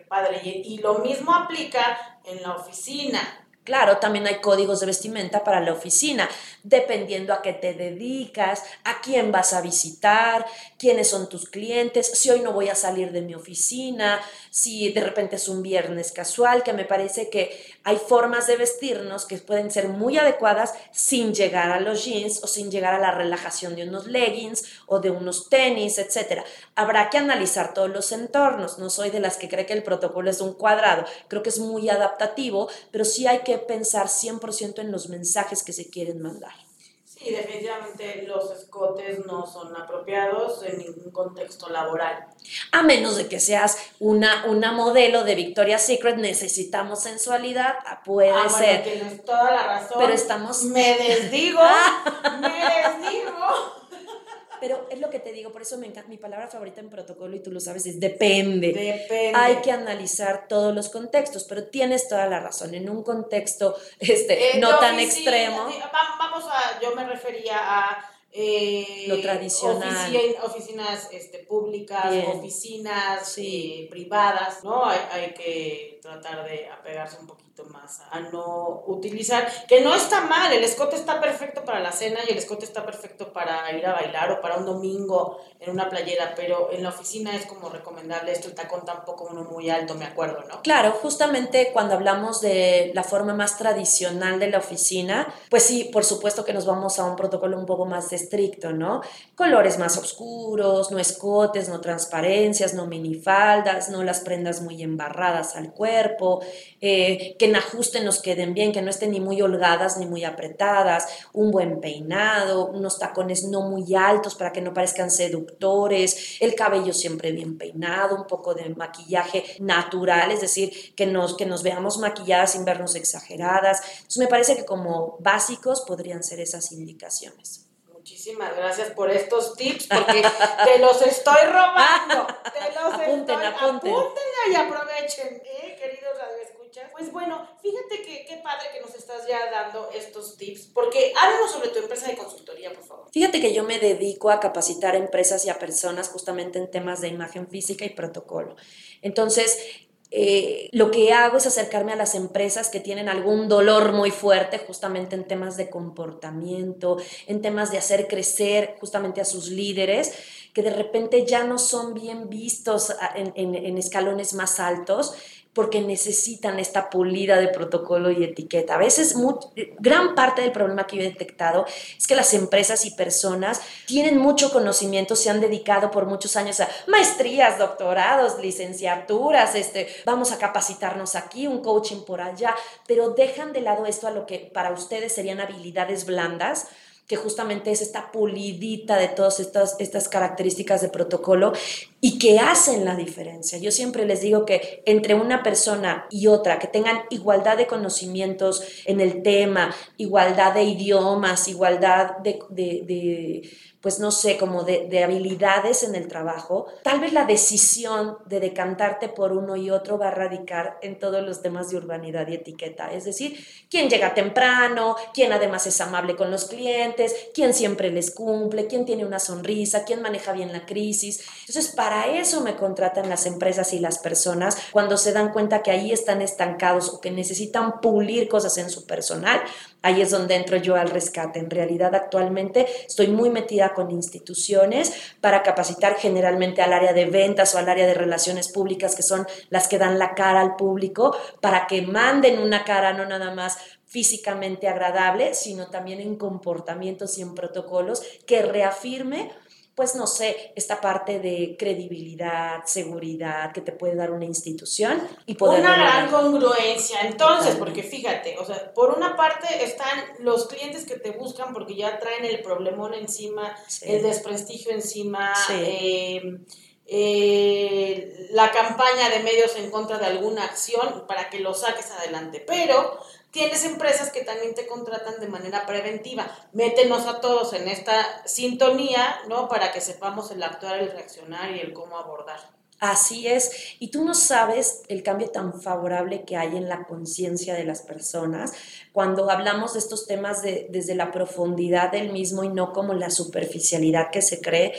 padre. Y, y lo mismo aplica en la oficina. Claro, también hay códigos de vestimenta para la oficina, dependiendo a qué te dedicas, a quién vas a visitar, quiénes son tus clientes, si hoy no voy a salir de mi oficina, si de repente es un viernes casual, que me parece que hay formas de vestirnos que pueden ser muy adecuadas sin llegar a los jeans o sin llegar a la relajación de unos leggings o de unos tenis, etc. Habrá que analizar todos los entornos. No soy de las que cree que el protocolo es un cuadrado. Creo que es muy adaptativo, pero sí hay que pensar 100% en los mensajes que se quieren mandar. Sí, definitivamente los escotes no son apropiados en ningún contexto laboral. A menos de que seas una, una modelo de Victoria's Secret, necesitamos sensualidad, ah, puede Ah, bueno, ser. tienes toda la razón. Pero estamos- Me desdigo, (laughs) me desdigo. Pero es lo que te digo, por eso me encanta, mi palabra favorita en protocolo, y tú lo sabes, es depende. Depende. Hay que analizar todos los contextos, pero tienes toda la razón. En un contexto este, Eh, no tan oficina, extremo. Vamos a, yo me refería a eh, Lo tradicional. oficina- oficinas este, públicas, Bien. oficinas Sí. eh, privadas, ¿no? Hay, hay que tratar de apegarse un poquito más a no utilizar, que no está mal, el escote está perfecto para la cena y el escote está perfecto para ir a bailar o para un domingo en una playera, pero en la oficina es como recomendable esto, el tacón tampoco uno muy alto, me acuerdo, ¿no? Claro, justamente cuando hablamos de la forma más tradicional de la oficina, pues sí, por supuesto que nos vamos a un protocolo un poco más estricto, ¿no? Colores más oscuros, no escotes, no transparencias, no minifaldas, no las prendas muy embarradas al cuerpo, eh, que en ajuste nos queden bien, que no estén ni muy holgadas ni muy apretadas, un buen peinado, unos tacones no muy altos para que no parezcan seductores, el cabello siempre bien peinado, un poco de maquillaje natural, es decir, que nos, que nos veamos maquilladas sin vernos exageradas. Entonces me parece que como básicos podrían ser esas indicaciones. Muchísimas gracias por estos tips, porque te los estoy robando. Te los Apunten, estoy... apunten. Apúntenla y aprovechen, ¿eh, queridos radioescuchas? Pues bueno, fíjate que qué padre que nos estás ya dando estos tips, porque háblanos sobre tu empresa de consultoría, por favor. Fíjate que yo me dedico a capacitar a empresas y a personas justamente en temas de imagen física y protocolo. Entonces, eh, lo que hago es acercarme a las empresas que tienen algún dolor muy fuerte justamente en temas de comportamiento, en temas de hacer crecer justamente a sus líderes, que de repente ya no son bien vistos en, en- en escalones más altos porque necesitan esta pulida de protocolo y etiqueta. A veces, mu- gran parte del problema que yo he detectado es que las empresas y personas tienen mucho conocimiento, se han dedicado por muchos años a maestrías, doctorados, licenciaturas, este, vamos a capacitarnos aquí, un coaching por allá, pero dejan de lado esto a lo que para ustedes serían habilidades blandas que justamente es esta pulidita de todas estas, estas características de protocolo y que hacen la diferencia. Yo siempre les digo que entre una persona y otra que tengan igualdad de conocimientos en el tema, igualdad de idiomas, igualdad de, de- de, pues no sé, como de, de habilidades en el trabajo, tal vez la decisión de decantarte por uno y otro va a radicar en todos los temas de urbanidad y etiqueta. Es decir, quién llega temprano, quién además es amable con los clientes, quién siempre les cumple, quién tiene una sonrisa, quién maneja bien la crisis. Entonces, para eso me contratan las empresas y las personas cuando se dan cuenta que ahí están estancados o que necesitan pulir cosas en su personal. Ahí es donde entro yo al rescate. En realidad, actualmente estoy muy metida con instituciones para capacitar generalmente al área de ventas o al área de relaciones públicas, que son las que dan la cara al público, para que manden una cara no nada más físicamente agradable, sino también en comportamientos y en protocolos que reafirme pues no sé, esta parte de credibilidad, seguridad que te puede dar una institución y poder Una gran congruencia. Entonces, porque fíjate, o sea, por una parte están los clientes que te buscan porque ya traen el problemón encima, Sí. el desprestigio encima, Sí. eh, eh, la campaña de medios en contra de alguna acción para que lo saques adelante. Pero tienes empresas que también te contratan de manera preventiva. Métenos a todos en esta sintonía, ¿no? Para que sepamos el actuar, el reaccionar y el cómo abordar. Así es, y tú no sabes el cambio tan favorable que hay en la conciencia de las personas cuando hablamos de estos temas de- desde la profundidad del mismo y no como la superficialidad que se cree,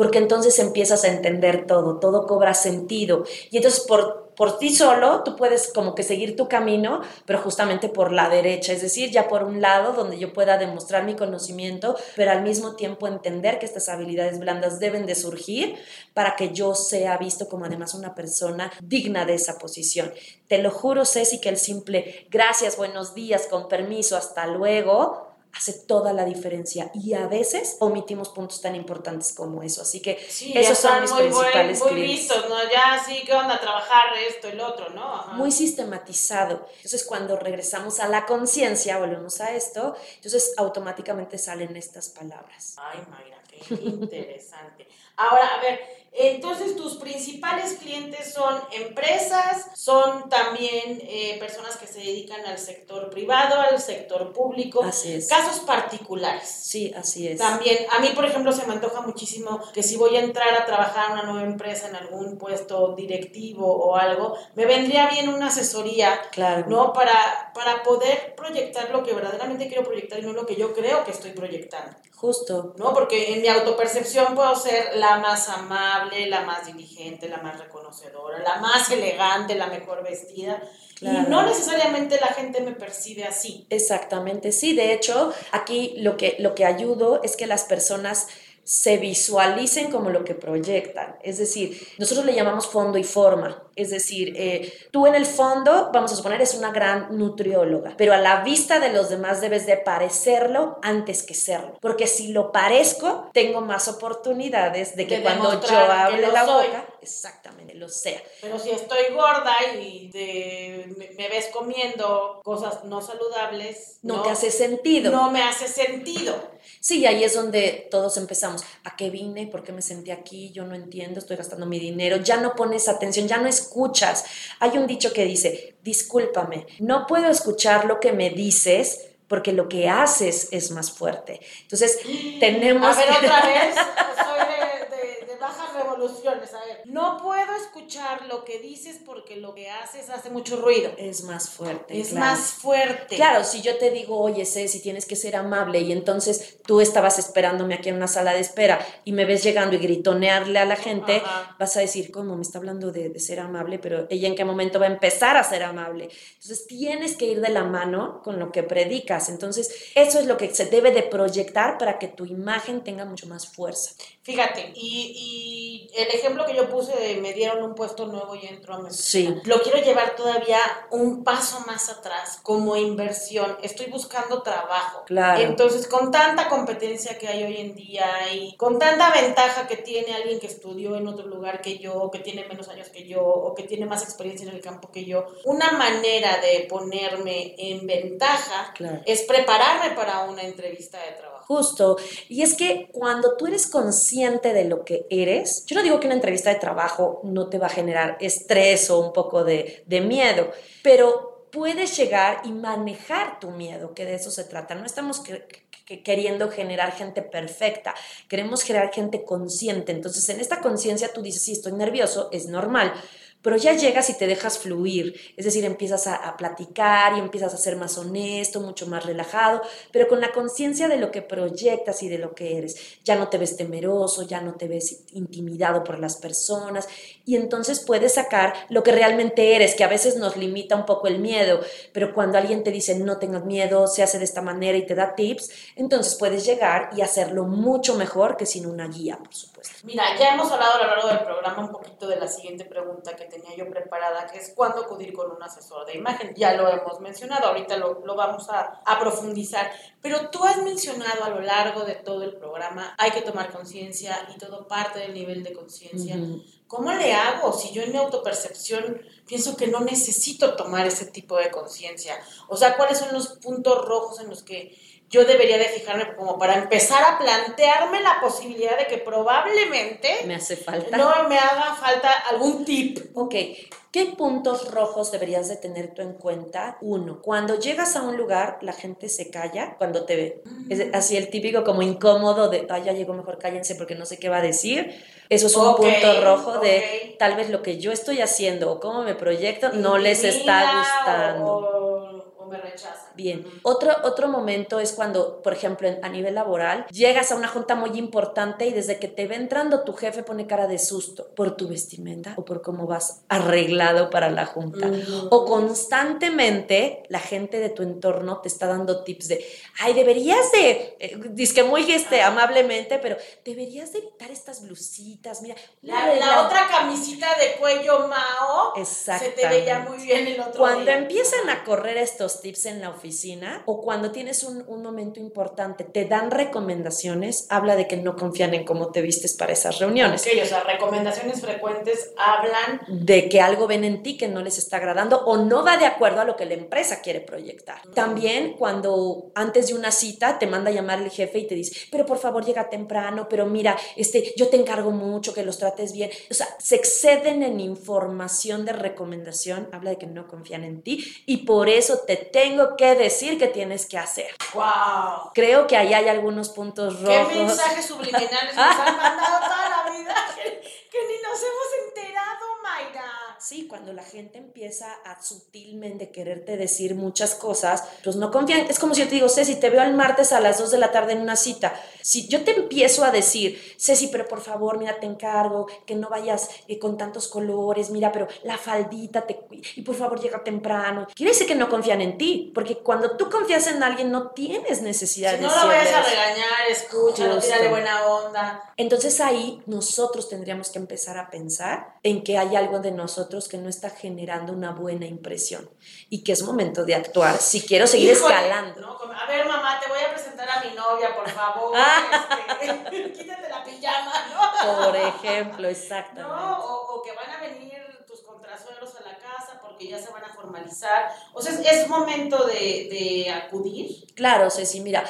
porque entonces empiezas a entender todo, todo cobra sentido. Y entonces por, por ti solo tú puedes como que seguir tu camino, pero justamente por la derecha, es decir, ya por un lado donde yo pueda demostrar mi conocimiento, pero al mismo tiempo entender que estas habilidades blandas deben de surgir para que yo sea visto como además una persona digna de esa posición. Te lo juro, Ceci, que el simple gracias, buenos días, con permiso, hasta luego, hace toda la diferencia y a veces omitimos puntos tan importantes como eso. Así que Sí, esos son mis muy, buen- principales muy clientes. vistos, ¿no? Ya sí, ¿qué onda? Trabajar esto, el otro, ¿no? Ajá. muy sistematizado. Entonces, cuando regresamos a la conciencia, volvemos a esto, entonces automáticamente salen estas palabras. Ay, Mayra, qué (laughs) interesante. Ahora, a ver, entonces tus principales clientes son empresas, son también eh, personas que se dedican al sector privado, al sector público, Así es. casos particulares. Sí, así es. También, a mí, por ejemplo, se me antoja muchísimo que si voy a entrar a trabajar en una nueva empresa, en algún puesto directivo o algo, me vendría bien una asesoría, Claro. ¿no? Para, para poder proyectar lo que verdaderamente quiero proyectar y no lo que yo creo que estoy proyectando. Justo. ¿no? Porque en mi autopercepción puedo ser la más amable, la más diligente, la más reconocedora, la más elegante, la mejor vestida. Claro. Y no necesariamente la gente me percibe así. Exactamente, sí. De hecho, aquí lo que, lo que ayudo es que las personas se visualicen como lo que proyectan. Es decir, nosotros le llamamos fondo y forma. Es decir, eh, tú en el fondo, vamos a suponer, es una gran nutrióloga, pero a la vista de los demás debes de parecerlo antes que serlo. Porque si lo parezco, tengo más oportunidades de que De cuando yo hable la soy. boca, exactamente, lo sea. Pero si estoy gorda y de- me, me ves comiendo cosas no saludables, No, te hace sentido. no me hace sentido. Sí, y ahí es donde todos empezamos. ¿A qué vine? ¿Por qué me sentí aquí? Yo no entiendo, estoy gastando mi dinero. Ya no pones atención, ya no escuchas. Hay un dicho que dice, discúlpame, no puedo escuchar lo que me dices porque lo que haces es más fuerte. Entonces, (gasps) tenemos... A ver, otra (laughs) vez, soy bajas revoluciones. A ver, no puedo escuchar lo que dices porque lo que haces hace mucho ruido. Es más fuerte. Es claro. más fuerte. Claro, si yo te digo, oye, Ceci, tienes que ser amable y entonces tú estabas esperándome aquí en una sala de espera y me ves llegando y gritonearle a la gente, Ajá. vas a decir, ¿cómo me está hablando de, de ser amable? Pero ella en qué momento va a empezar a ser amable. Entonces tienes que ir de la mano con lo que predicas. Entonces eso es lo que se debe de proyectar para que tu imagen tenga mucho más fuerza. Fíjate, y, y el ejemplo que yo puse de me dieron un puesto nuevo y entro a mi Sí. lo quiero llevar todavía un paso más atrás como inversión. Estoy buscando trabajo. Claro. Entonces, con tanta competencia que hay hoy en día y con tanta ventaja que tiene alguien que estudió en otro lugar que yo, o que tiene menos años que yo, o que tiene más experiencia en el campo que yo, una manera de ponerme en ventaja Claro. es prepararme para una entrevista de trabajo. Justo. Y es que cuando tú eres consciente de lo que eres, yo no digo que una entrevista de trabajo no te va a generar estrés o un poco de, de miedo, pero puedes llegar y manejar tu miedo, que de eso se trata. No estamos que- que- queriendo generar gente perfecta, queremos generar gente consciente. Entonces, en esta conciencia tú dices, sí, estoy nervioso, es normal. Pero ya llegas y te dejas fluir, es decir, empiezas a, a platicar y empiezas a ser más honesto, mucho más relajado, pero con la conciencia de lo que proyectas y de lo que eres. Ya no te ves temeroso, ya no te ves intimidado por las personas y entonces puedes sacar lo que realmente eres, que a veces nos limita un poco el miedo, pero cuando alguien te dice no tengas miedo, se hace de esta manera y te da tips, entonces puedes llegar y hacerlo mucho mejor que sin una guía, por supuesto. Mira, ya hemos hablado a lo largo del programa un poquito de la siguiente pregunta que tenía yo preparada, que es cuándo acudir con un asesor de imagen. Ya lo hemos mencionado, ahorita lo, lo vamos a, a profundizar, pero tú has mencionado a lo largo de todo el programa, hay que tomar conciencia y todo parte del nivel de conciencia. Ujú. ¿Cómo le hago si yo en mi autopercepción pienso que no necesito tomar ese tipo de conciencia? O sea, ¿cuáles son los puntos rojos en los que yo debería de fijarme como para empezar a plantearme la posibilidad de que probablemente Me hace falta. no me haga falta algún tip? Ok, ¿qué puntos rojos deberías de tener tú en cuenta? Uno, cuando llegas a un lugar, la gente se calla cuando te ve. Es así el típico como incómodo de, ay, ya llegó, mejor cállense porque no sé qué va a decir. Eso es un Ok, punto rojo de ok. tal vez lo que yo estoy haciendo o cómo me proyecto no les está gustando. O, o me rechazan. Bien. Otro, otro momento es cuando, por ejemplo, a nivel laboral, llegas a una junta muy importante y desde que te ve entrando tu jefe pone cara de susto por tu vestimenta o por cómo vas arreglado para la junta. Ujú. O constantemente la gente de tu entorno te está dando tips de, ay, deberías de, eh, que muy este, amablemente, pero deberías de evitar estas blusitas, mira. La, regla- la otra camisita de cuello Mao se te veía muy bien el otro Cuando día. empiezan a correr estos los tips en la oficina o cuando tienes un, un momento importante, te dan recomendaciones, habla de que no confían en cómo te vistes para esas reuniones. Ok, o sea, recomendaciones frecuentes hablan de que algo ven en ti que no les está agradando o no va de acuerdo a lo que la empresa quiere proyectar. También cuando antes de una cita te manda a llamar el jefe y te dice, pero por favor llega temprano, pero mira, este, yo te encargo mucho que los trates bien. O sea, se exceden en información de recomendación, habla de que no confían en ti y por eso te tengo que decir que tienes que hacer. ¡Wow! Creo que ahí hay algunos puntos rojos. ¿Qué mensajes subliminales nos han (laughs) mandado toda la vida que, ni nos hemos enterado, Mayra? Sí, cuando la gente empieza a sutilmente quererte decir muchas cosas, pues no confían. Es como si yo te digo, Ceci, te veo el martes a las 2 de la tarde en una cita. Si yo te empiezo a decir, Ceci, pero por favor, mira, te encargo que no vayas eh, con tantos colores, mira, pero la faldita, te, y por favor llega temprano. Quiere decir que no confían en ti, porque cuando tú confías en alguien no tienes necesidad Si de no lo vayas a regañar, escúchalo, tírale buena onda. Entonces ahí nosotros tendríamos que empezar a pensar en que hay algo de nosotros que no está generando una buena impresión y que es momento de actuar si quiero seguir Híjole, escalando. ¿no? A ver, mamá, te voy a presentar a mi novia, por favor. (laughs) Este, (laughs) quítate la pijama, ¿no? Por (laughs) ejemplo, exactamente. No, o, o que van a venir tus contrasuegros a la casa porque ya se van a formalizar. O sea, es, es momento de, de acudir. Claro, Ceci, mira,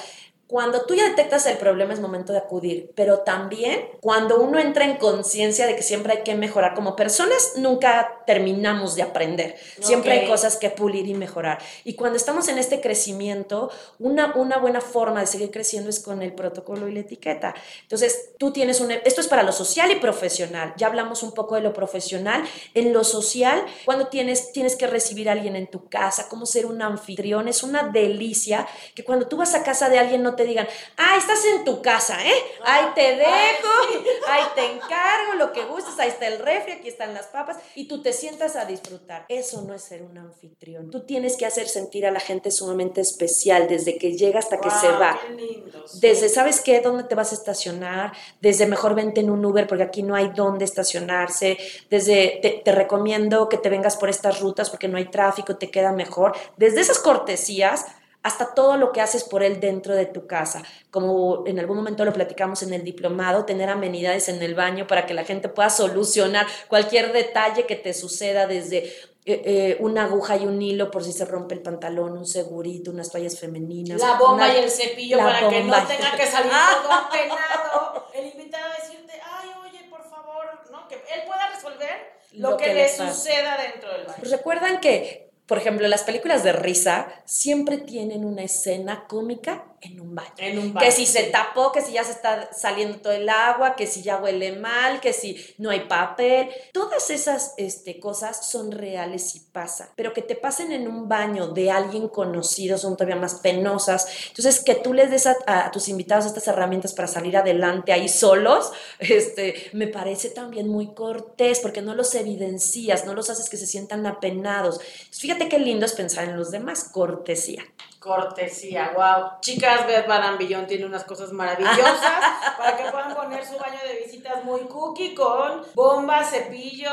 cuando tú ya detectas el problema es momento de acudir, pero también cuando uno entra en conciencia de que siempre hay que mejorar como personas, nunca terminamos de aprender. Siempre Ok. hay cosas que pulir y mejorar. Y cuando estamos en este crecimiento, una, una buena forma de seguir creciendo es con el protocolo y la etiqueta. Entonces, tú tienes un... Esto es para lo social y profesional. Ya hablamos un poco de lo profesional. En lo social, cuando tienes, tienes que recibir a alguien en tu casa, cómo ser un anfitrión, es una delicia que cuando tú vas a casa de alguien no te digan, ah, estás en tu casa, ¿eh? Ahí te dejo, (laughs) ahí te encargo, lo que gustes, ahí está el refri, aquí están las papas, y tú te sientas a disfrutar. Eso no es ser un anfitrión. Tú tienes que hacer sentir a la gente sumamente especial desde que llega hasta que se va. Qué lindos. Desde, ¿sabes qué? ¿Dónde te vas a estacionar? Desde mejor vente en un Uber porque aquí no hay dónde estacionarse. Desde te, te recomiendo que te vengas por estas rutas porque no hay tráfico, te queda mejor. Desde esas cortesías hasta todo lo que haces por él dentro de tu casa. Como en algún momento lo platicamos en el diplomado, tener amenidades en el baño para que la gente pueda solucionar cualquier detalle que te suceda desde eh, eh, una aguja y un hilo por si se rompe el pantalón, un segurito, unas toallas femeninas. La bomba una- y el cepillo para que no bomba. tenga que salir todo (laughs) apenado. El invitado a decirte, ay, oye, por favor, ¿no? Que él pueda resolver lo, Lo que, que le le suceda dentro del baño. Pues Recuerdan que, por ejemplo, las películas de risa siempre tienen una escena cómica en un baño. En un Que si se tapó, que si ya se está saliendo todo el agua, que si ya huele mal, que si no hay papel. Todas esas este, cosas son reales y pasan. Pero que te pasen en un baño de alguien conocido son todavía más penosas. Entonces, que tú les des a, a tus invitados estas herramientas para salir adelante ahí solos, (laughs) este, me parece también muy cortés porque no los evidencias, no los haces que se sientan apenados. Entonces, fíjate qué lindo es pensar en los demás, cortesía. Cortesía, wow. Chicas, Beth Van Billón tiene unas cosas maravillosas (laughs) para que puedan poner su baño de visitas muy cookie con bomba, cepillo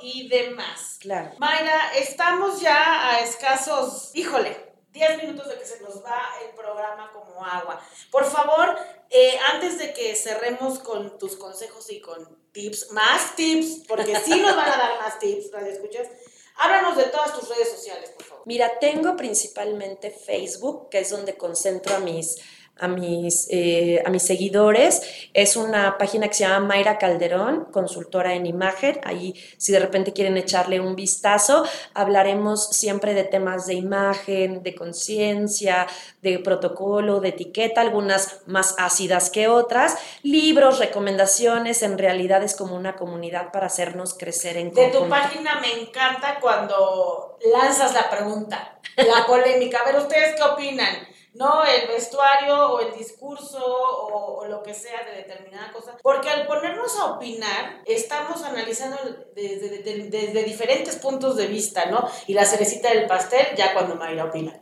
y demás. Claro. Mayra, estamos ya a escasos, híjole, 10 minutos de que se nos va el programa como agua. Por favor, eh, antes de que cerremos con tus consejos y con tips, más tips, porque sí nos van a dar más tips, radio escuchas, háblanos de todas tus redes sociales, por favor. Mira, tengo principalmente Facebook, que es donde concentro a mis, a mis, eh, a mis seguidores. Es una página que se llama Mayra Calderón, consultora en imagen. Ahí, si de repente quieren echarle un vistazo, hablaremos siempre de temas de imagen, de conciencia, de protocolo, de etiqueta, algunas más ácidas que otras. Libros, recomendaciones, en realidad es como una comunidad para hacernos crecer en De tu página me encanta cuando lanzas la pregunta, la polémica. A ver, ¿ustedes qué opinan? ¿No? El vestuario o el discurso o, o lo que sea de determinada cosa. Porque al ponernos a opinar, estamos analizando desde, desde- diferentes puntos de vista, ¿no? Y la cerecita del pastel, ya cuando Mayra opina.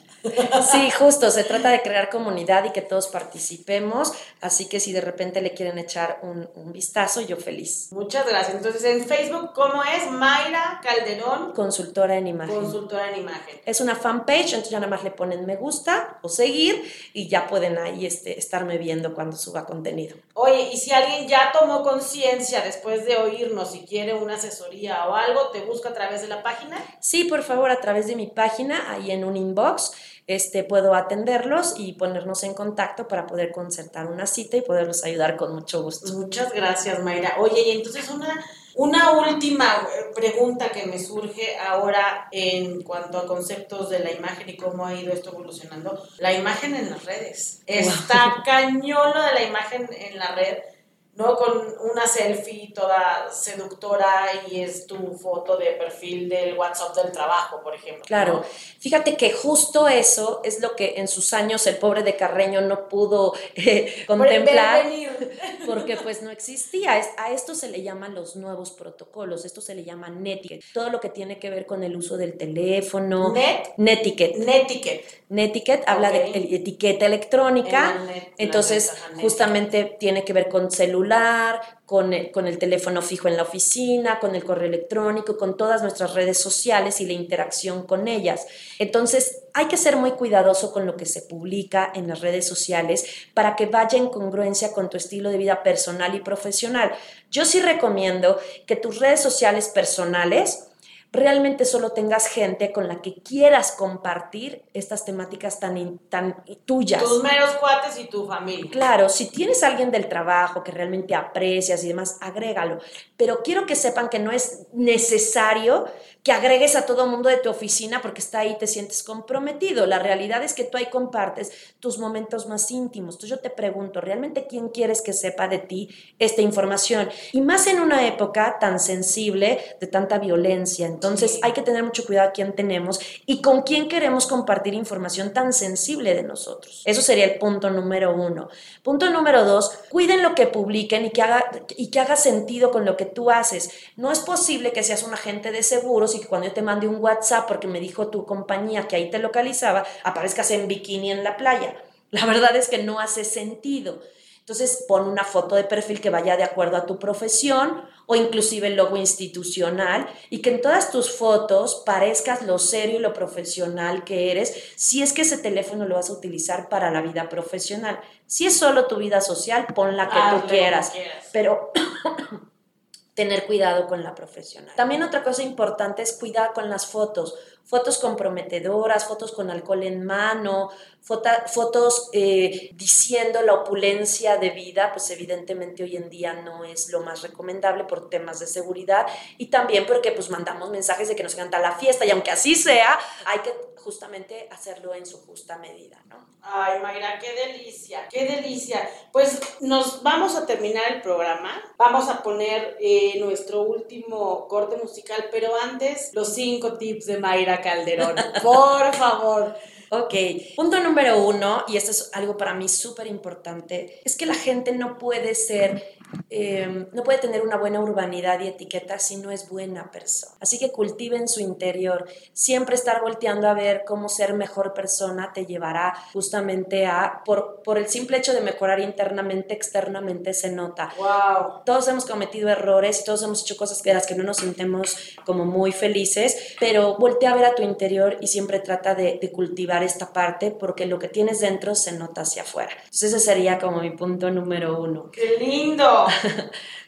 Sí, justo, se trata de crear comunidad y que todos participemos, así que si de repente le quieren echar un, un vistazo, yo feliz. Muchas gracias. Entonces, en Facebook, ¿cómo es? Mayra Calderón. Consultora en imagen. Consultora en imagen. Es una fanpage, entonces ya nada más le ponen me gusta o seguir y ya pueden ahí este, estarme viendo cuando suba contenido. Oye, y si alguien ya tomó conciencia después de oírnos y quiere una asesoría o algo, ¿te busca a través de la página? Sí, por favor, a través de mi página, ahí en un inbox este, puedo atenderlos y ponernos en contacto para poder concertar una cita y poderlos ayudar con mucho gusto. Muchas gracias, Mayra. Oye, y entonces una, una última eh, pregunta que me surge ahora en cuanto a conceptos de la imagen y cómo ha ido esto evolucionando. La imagen en las redes. Está cañón lo de la imagen en la red ¿no? Con una selfie toda seductora y es tu foto de perfil del WhatsApp del trabajo, por ejemplo. Claro, fíjate que justo eso es lo que en sus años el pobre de Carreño no pudo eh, contemplar (laughs) porque pues no existía. A esto se le llaman los nuevos protocolos, esto se le llama netiquette. Todo lo que tiene que ver con el uso del teléfono. Net. Netiquette. Netiquette. Netiquette habla de etiqueta electrónica, entonces justamente tiene que ver con celular, con el, con el teléfono fijo en la oficina, con el correo electrónico, con todas nuestras redes sociales y la interacción con ellas. Entonces hay que ser muy cuidadoso con lo que se publica en las redes sociales para que vaya en congruencia con tu estilo de vida personal y profesional. Yo sí recomiendo que tus redes sociales personales realmente solo tengas gente con la que quieras compartir estas temáticas tan, tan tuyas. Tus meros cuates y tu familia. Claro, si tienes alguien del trabajo que realmente aprecias y demás, agrégalo. Pero quiero que sepan que no es necesario que agregues a todo mundo de tu oficina porque está ahí te sientes comprometido. La realidad es que tú ahí compartes tus momentos más íntimos. Entonces yo te pregunto, ¿realmente quién quieres que sepa de ti esta información? Y más en una época tan sensible de tanta violencia. Entonces hay que tener mucho cuidado a quién tenemos y con quién queremos compartir información tan sensible de nosotros. Eso sería el punto número uno. Punto número dos, cuiden lo que publiquen y que haga, y que haga sentido con lo que tú haces. No es posible que seas un agente de seguros y que cuando yo te mande un WhatsApp porque me dijo tu compañía que ahí te localizaba, aparezcas en bikini en la playa. La verdad es que no hace sentido. Entonces pon una foto de perfil que vaya de acuerdo a tu profesión o inclusive el logo institucional y que en todas tus fotos parezcas lo serio y lo profesional que eres si es que ese teléfono lo vas a utilizar para la vida profesional. Si es solo tu vida social, pon la que Ah, tú quieras. quieras. Pero (clears throat) tener cuidado con la profesional. También otra cosa importante es cuidar con las fotos. Fotos comprometedoras, fotos con alcohol en mano, fota- fotos eh, diciendo la opulencia de vida, pues evidentemente hoy en día no es lo más recomendable por temas de seguridad y también porque pues mandamos mensajes de que nos encanta la fiesta y aunque así sea, hay que justamente hacerlo en su justa medida, ¿no? Ay, Mayra, qué delicia, qué delicia. Pues nos vamos a terminar el programa. Vamos a poner eh, nuestro último corte musical, pero antes los cinco tips de Mayra Calderón. Por favor. Ok, punto número uno, y esto es algo para mí súper importante, es que la gente no puede ser, eh, no puede tener una buena urbanidad y etiqueta si no es buena persona. Así que cultiven su interior. Siempre estar volteando a ver cómo ser mejor persona te llevará justamente a, por, por el simple hecho de mejorar internamente, externamente se nota. Wow. Todos hemos cometido errores, todos hemos hecho cosas de las que no nos sintemos como muy felices, pero voltea a ver a tu interior y siempre trata de, de cultivar esta parte porque lo que tienes dentro se nota hacia afuera. Entonces ese sería como mi punto número uno. ¡Qué lindo!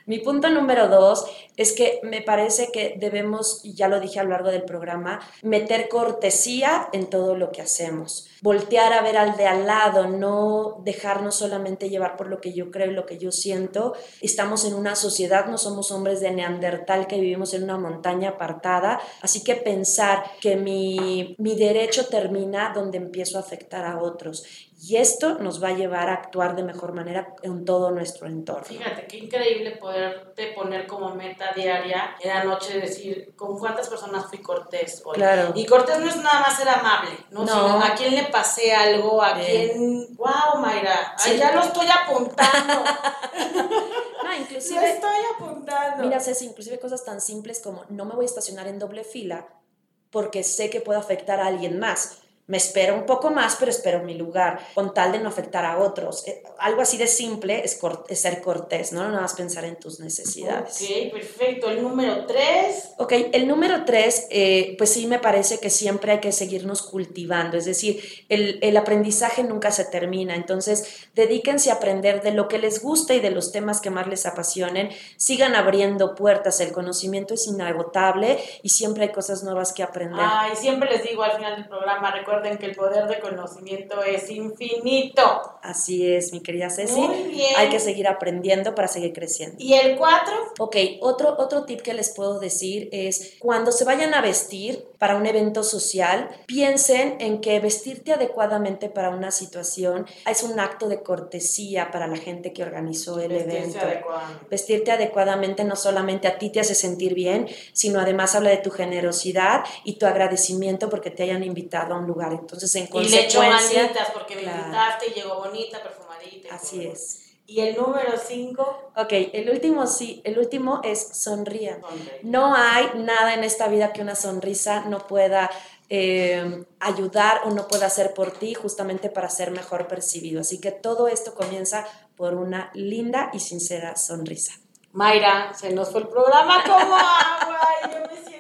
Mi punto número dos es que me parece que debemos, y ya lo dije a lo largo del programa, meter cortesía en todo lo que hacemos. Voltear a ver al de al lado, no dejarnos solamente llevar por lo que yo creo y lo que yo siento. Estamos en una sociedad, no somos hombres de Neandertal que vivimos en una montaña apartada, así que pensar que mi, mi derecho termina donde empiezo a afectar a otros. Y esto nos va a llevar a actuar de mejor manera en todo nuestro entorno. Fíjate, qué increíble poderte poner como meta diaria en la noche decir con cuántas personas fui cortés hoy. Claro. Y cortés no es nada más ser amable, ¿no? No. Sino a quién le pasé algo, a Bien. quién... ¡Wow, Mayra! Ay, Sí. ya lo estoy apuntando. (laughs) No, lo inclusive, estoy apuntando. mira, Ceci, inclusive cosas tan simples como no me voy a estacionar en doble fila porque sé que puedo afectar a alguien más. Me espero un poco más, pero espero mi lugar, con tal de no afectar a otros. Eh, algo así de simple es, ser cortés, ¿no? No nada más pensar en tus necesidades. Ok, perfecto. El número tres. Ok, el número tres, eh, pues sí me parece que siempre hay que seguirnos cultivando, es decir, el, el aprendizaje nunca se termina, entonces dedíquense a aprender de lo que les gusta y de los temas que más les apasionen, sigan abriendo puertas, el conocimiento es inagotable y siempre hay cosas nuevas que aprender. Ay, siempre les digo al final del programa, recuerden recuerden que el poder de conocimiento es infinito. Así es, mi querida Ceci. Muy bien. Hay que seguir aprendiendo para seguir creciendo. ¿Y el cuatro? Ok, otro, otro tip que les puedo decir es cuando se vayan a vestir para un evento social, piensen en que vestirte adecuadamente para una situación es un acto de cortesía para la gente que organizó el evento. Adecuadamente. Vestirte adecuadamente no solamente a ti te hace sentir bien, sino además habla de tu generosidad y tu agradecimiento porque te hayan invitado a un lugar entonces, en consecuencia... Y le porque me invitaste y llegó bonita, perfumadita. Así es. ¿Y el número 5? Ok, el último sí, el último es sonría. No hay nada en esta vida que una sonrisa no pueda eh, ayudar o no pueda hacer por ti justamente para ser mejor percibido. Así que todo esto comienza por una linda y sincera sonrisa. Mayra, se nos fue el programa como agua yo me siento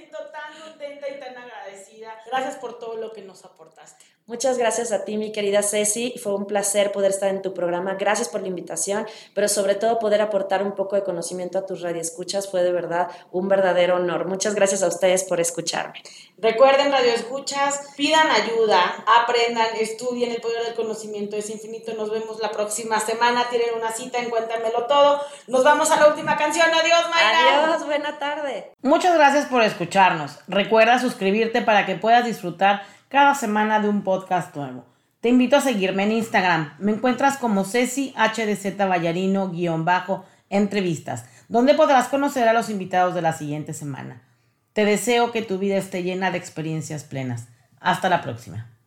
contenta y tan agradecida. Gracias por todo lo que nos aportaste. Muchas gracias a ti, mi querida Ceci. Fue un placer poder estar en tu programa. Gracias por la invitación, pero sobre todo poder aportar un poco de conocimiento a tus radioescuchas fue de verdad un verdadero honor. Muchas gracias a ustedes por escucharme. Recuerden, radioescuchas, pidan ayuda, aprendan, estudien. El poder del conocimiento es infinito. Nos vemos la próxima semana. Tienen una cita en Cuéntamelo Todo. Nos vamos a la última canción. Adiós, Mayra. Adiós, buena tarde. Muchas gracias por escucharnos. Recuerda suscribirte para que puedas disfrutar cada semana de un podcast nuevo. Te invito a seguirme en Instagram. Me encuentras como Ceci HDZ Vallarino-bajo entrevistas, donde podrás conocer a los invitados de la siguiente semana. Te deseo que tu vida esté llena de experiencias plenas. Hasta la próxima.